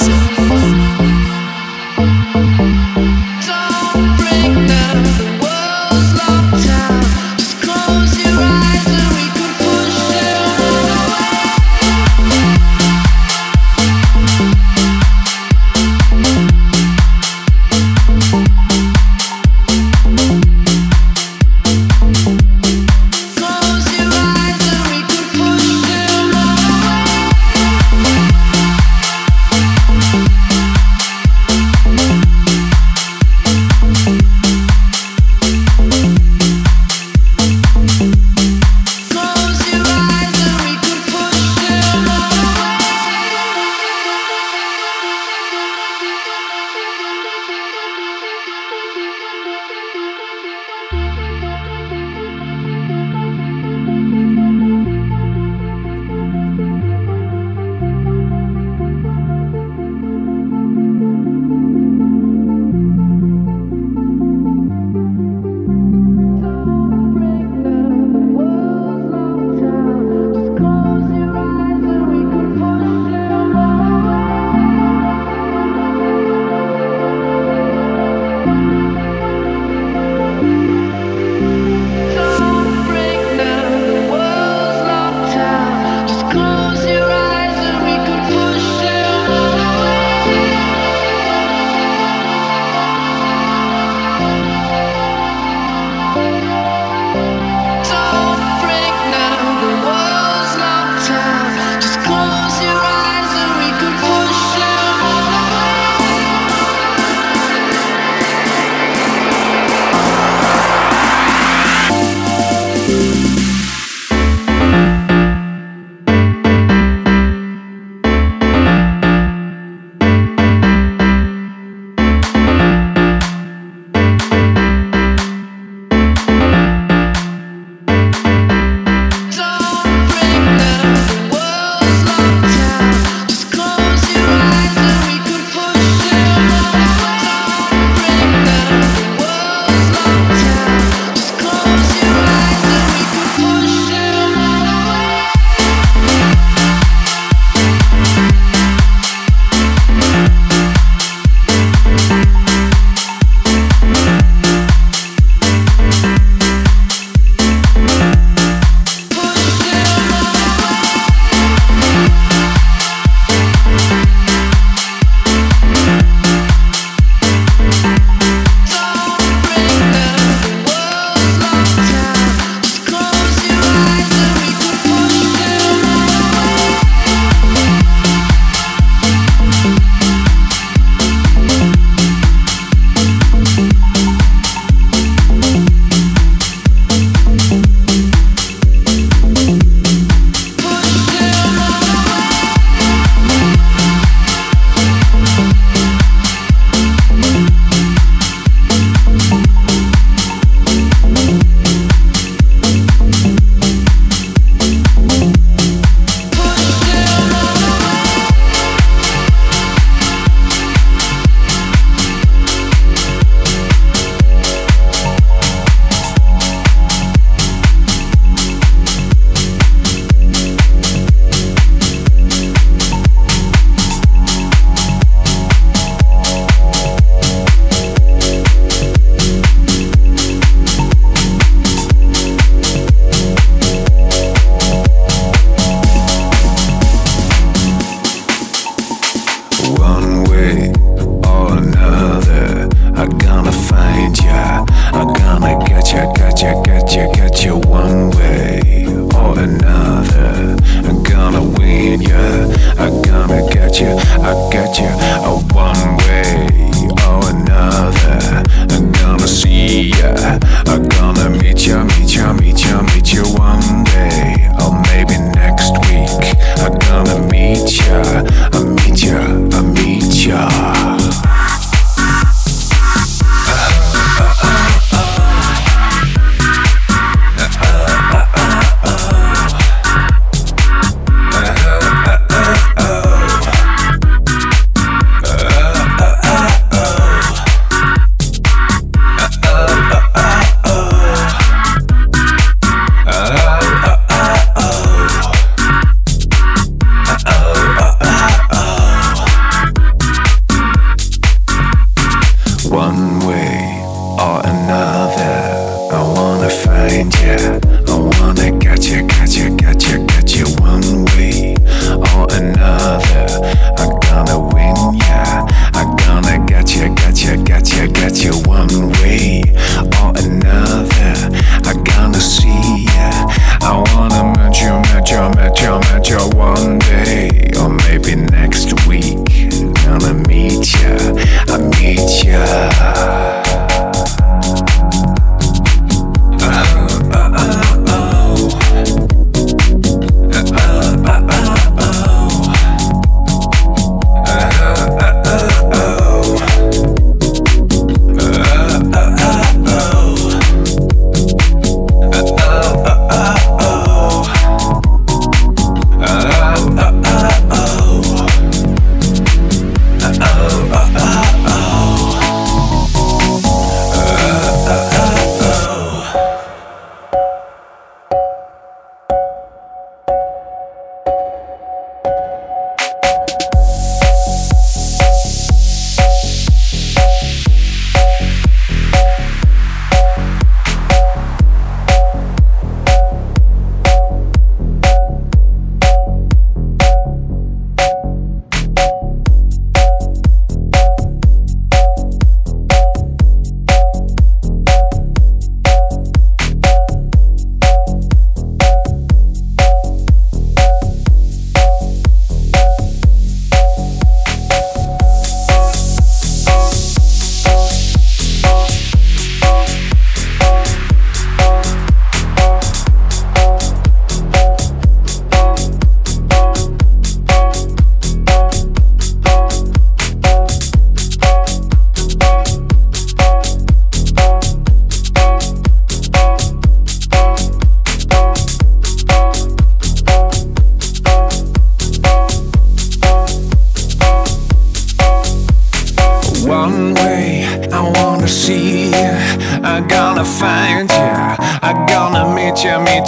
see.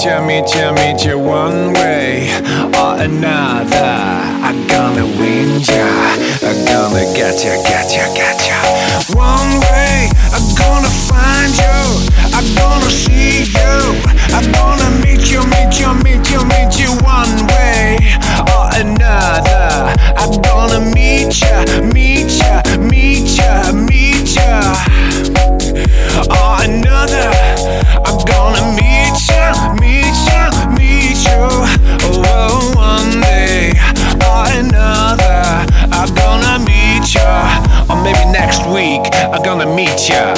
tell me, tell me, tell one way or another. I'm gonna win ya. I'm gonna get ya, get ya, get ya. One way, I'm gonna find you. I'm gonna see you. I'm gonna meet you, meet you, meet you, meet you. One way or another. I'm gonna meet ya, meet ya, meet ya, meet ya. Or another, I'm gonna meet another. I'm gonna meet ya, or maybe next week I'm gonna meet ya.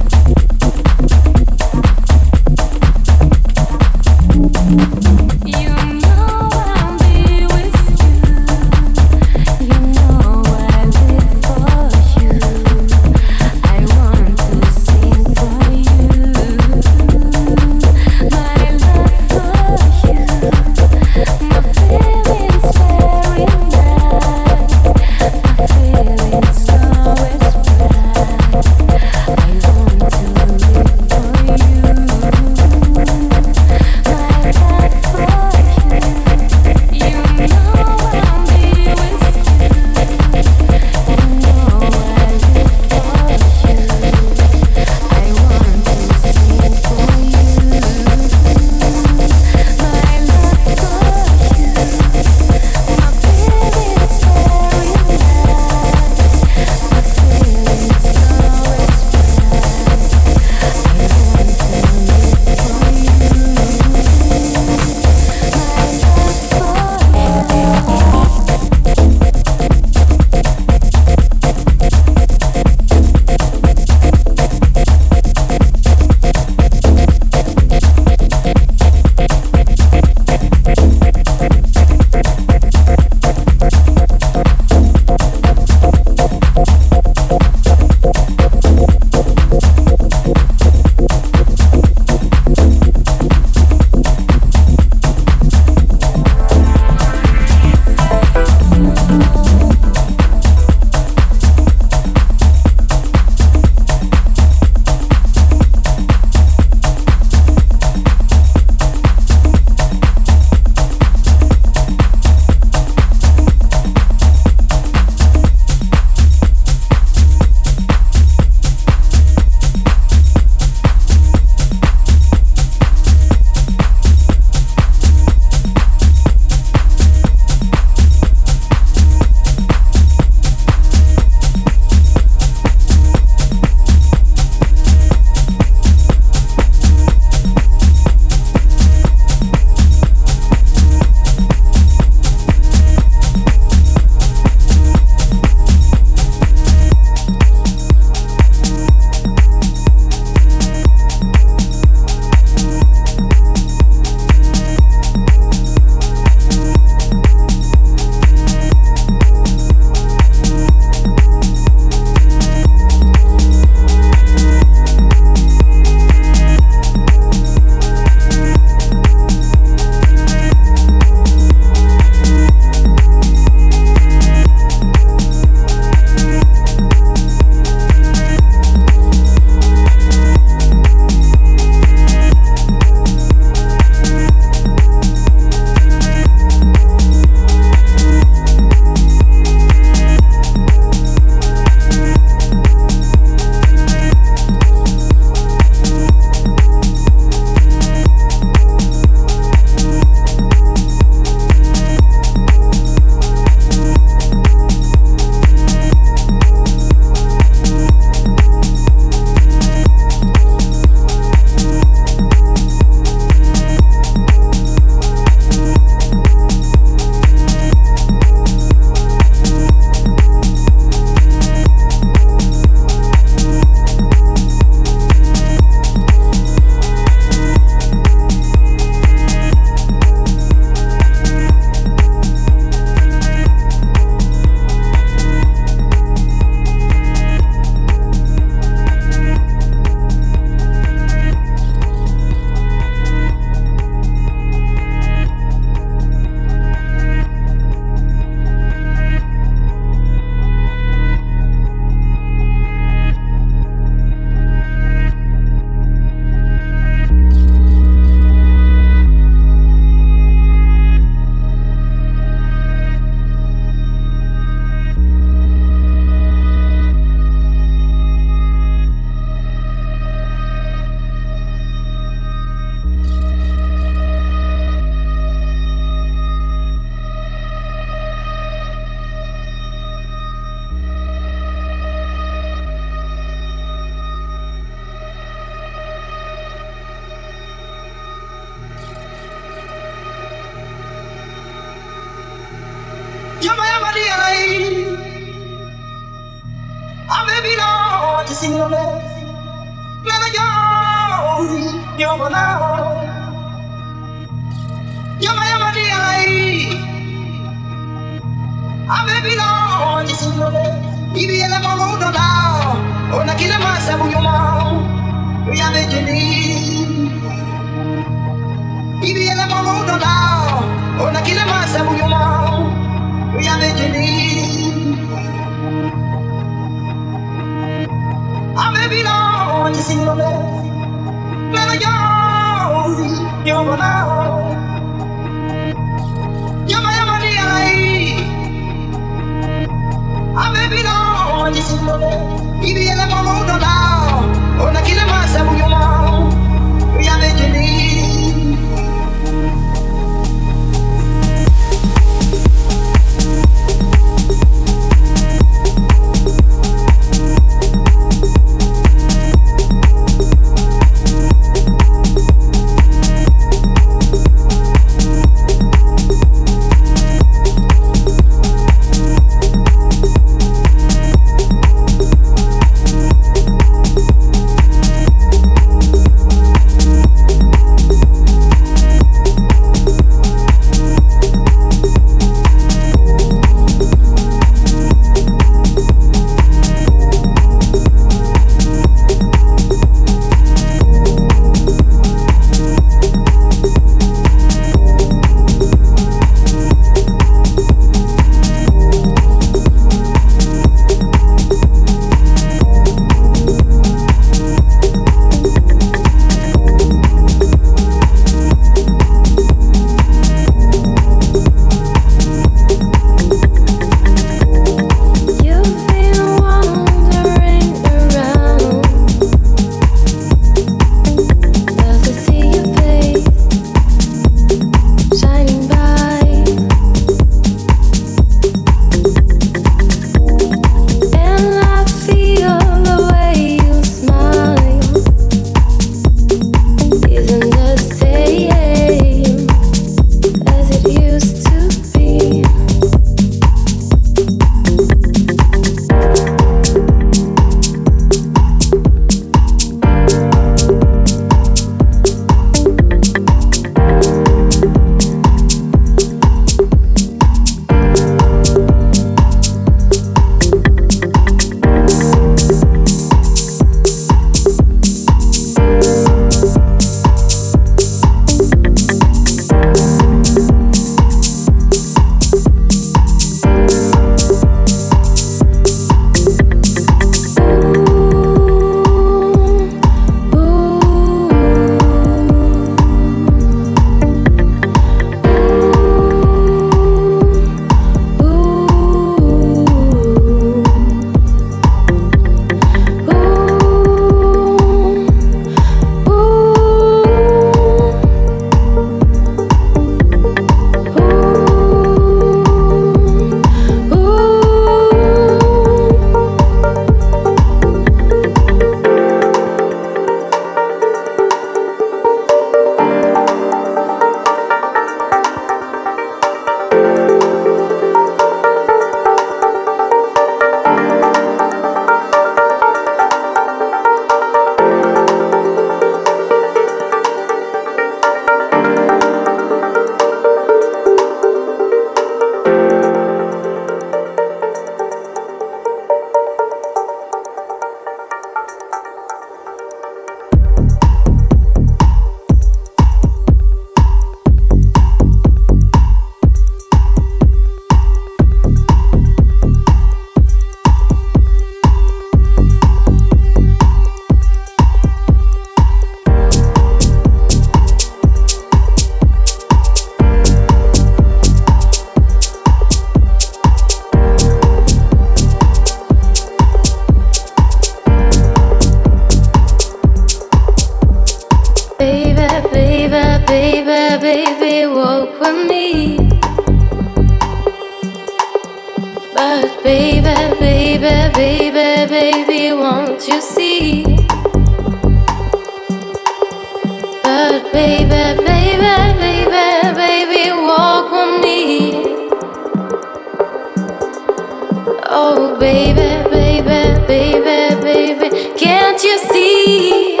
baby, baby, baby, baby, can't you see?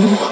Ooh.